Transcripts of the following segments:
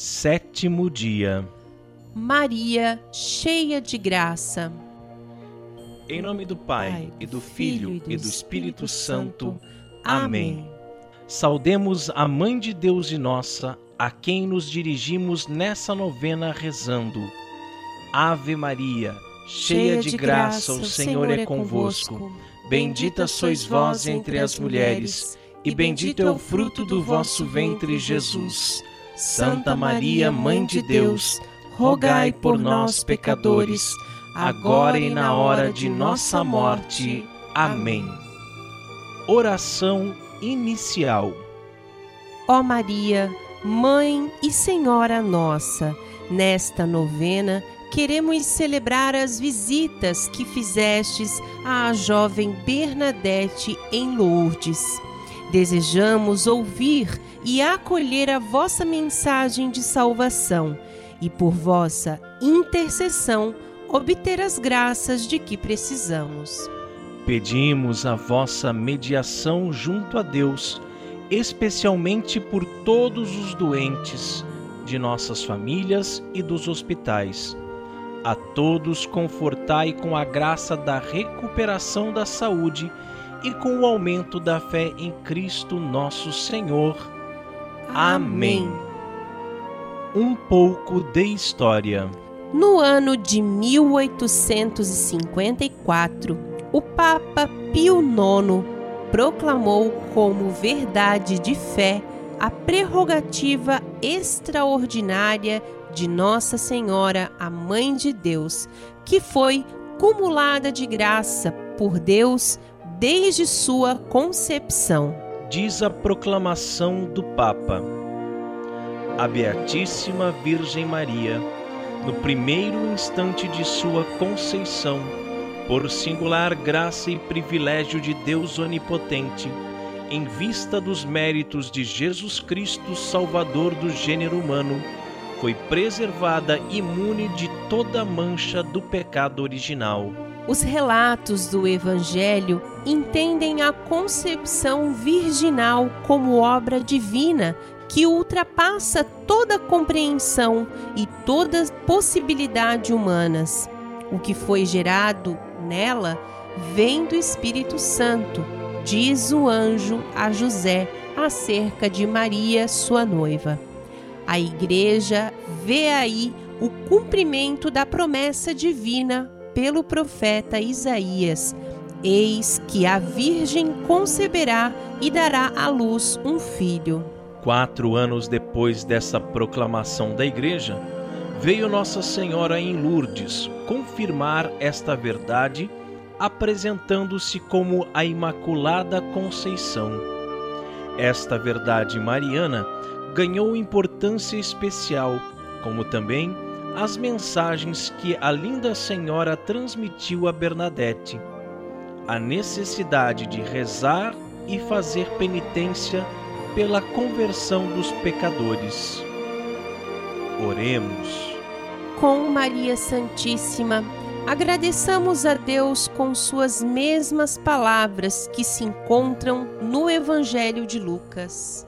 Sétimo dia. Maria, cheia de graça. Em nome do Pai, Pai, e do Filho, Filho e do Espírito Santo. Amém. Amém. Saudemos a Mãe de Deus e nossa, a quem nos dirigimos nessa novena rezando. Ave Maria, cheia de graça, o Senhor é convosco. Bendita sois vós entre as mulheres, e bendito é o fruto do vosso ventre, Jesus. Santa Maria, Mãe de Deus, rogai por nós, pecadores, agora e na hora de nossa morte. Amém. Oração inicial. Ó Maria, Mãe e Senhora nossa, nesta novena queremos celebrar as visitas que fizestes à jovem Bernadette em Lourdes. Desejamos ouvir e acolher a vossa mensagem de salvação e, por vossa intercessão, obter as graças de que precisamos. Pedimos a vossa mediação junto a Deus, especialmente por todos os doentes de nossas famílias e dos hospitais. A todos confortai com a graça da recuperação da saúde e com o aumento da fé em Cristo nosso Senhor. Amém. Um pouco de história. No ano de 1854, o Papa Pio IX proclamou como verdade de fé a prerrogativa extraordinária de Nossa Senhora, a Mãe de Deus, que foi cumulada de graça por Deus desde sua concepção. Diz a proclamação do Papa. A Beatíssima Virgem Maria, no primeiro instante de sua conceição, por singular graça e privilégio de Deus Onipotente, em vista dos méritos de Jesus Cristo, Salvador do gênero humano, foi preservada imune de toda mancha do pecado original. Os relatos do Evangelho entendem a concepção virginal como obra divina que ultrapassa toda compreensão e toda possibilidade humanas. O que foi gerado nela vem do Espírito Santo, diz o anjo a José acerca de Maria, sua noiva. A Igreja vê aí o cumprimento da promessa divina pelo profeta Isaías. Eis que a Virgem conceberá e dará à luz um filho. Quatro anos depois dessa proclamação da Igreja, veio Nossa Senhora em Lourdes confirmar esta verdade, apresentando-se como a Imaculada Conceição. Esta verdade mariana ganhou importância especial, como também as mensagens que a linda Senhora transmitiu a Bernadette. A necessidade de rezar e fazer penitência pela conversão dos pecadores. Oremos. Com Maria Santíssima, agradeçamos a Deus com suas mesmas palavras que se encontram no Evangelho de Lucas.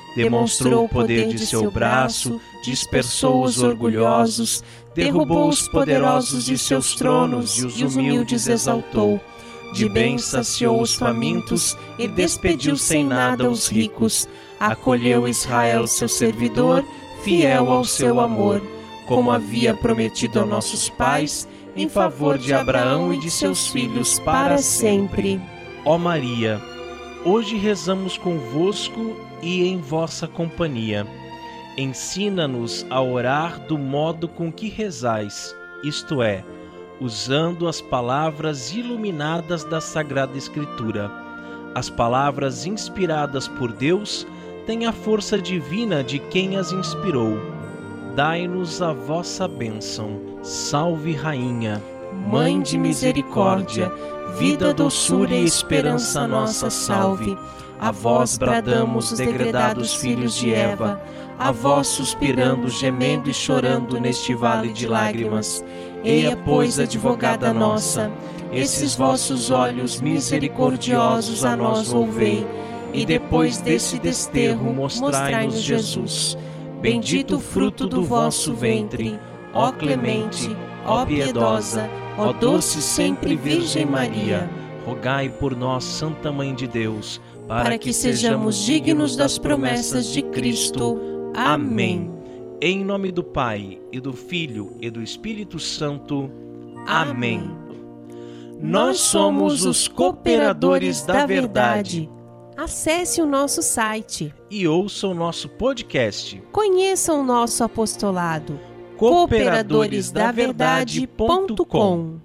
Demonstrou o poder de seu braço, dispersou os orgulhosos, derrubou os poderosos de seus tronos e os humildes exaltou. De bem saciou os famintos e despediu sem nada os ricos. Acolheu Israel, seu servidor, fiel ao seu amor, como havia prometido a nossos pais, em favor de Abraão e de seus filhos para sempre. Ó Maria, hoje rezamos convosco e em vossa companhia. Ensina-nos a orar do modo com que rezais, isto é, usando as palavras iluminadas da Sagrada Escritura. As palavras inspiradas por Deus têm a força divina de quem as inspirou. Dai-nos a vossa bênção. Salve, Rainha. Mãe de misericórdia, vida, doçura e esperança nossa, salve. A vós bradamos os degredados filhos de Eva, a vós suspirando, gemendo e chorando neste vale de lágrimas. Eia, pois, advogada nossa, esses vossos olhos misericordiosos a nós volvei, e depois desse desterro mostrai-nos Jesus. Bendito fruto do vosso ventre, ó clemente, ó piedosa, Ó doce sempre Virgem Maria, rogai por nós, Santa Mãe de Deus, para, para que sejamos dignos das promessas de Cristo. Amém. Em nome do Pai, e do Filho, e do Espírito Santo. Amém. Nós somos os cooperadores da verdade. Acesse o nosso site e ouça o nosso podcast. Conheça o nosso apostolado cooperadoresdaverdade.com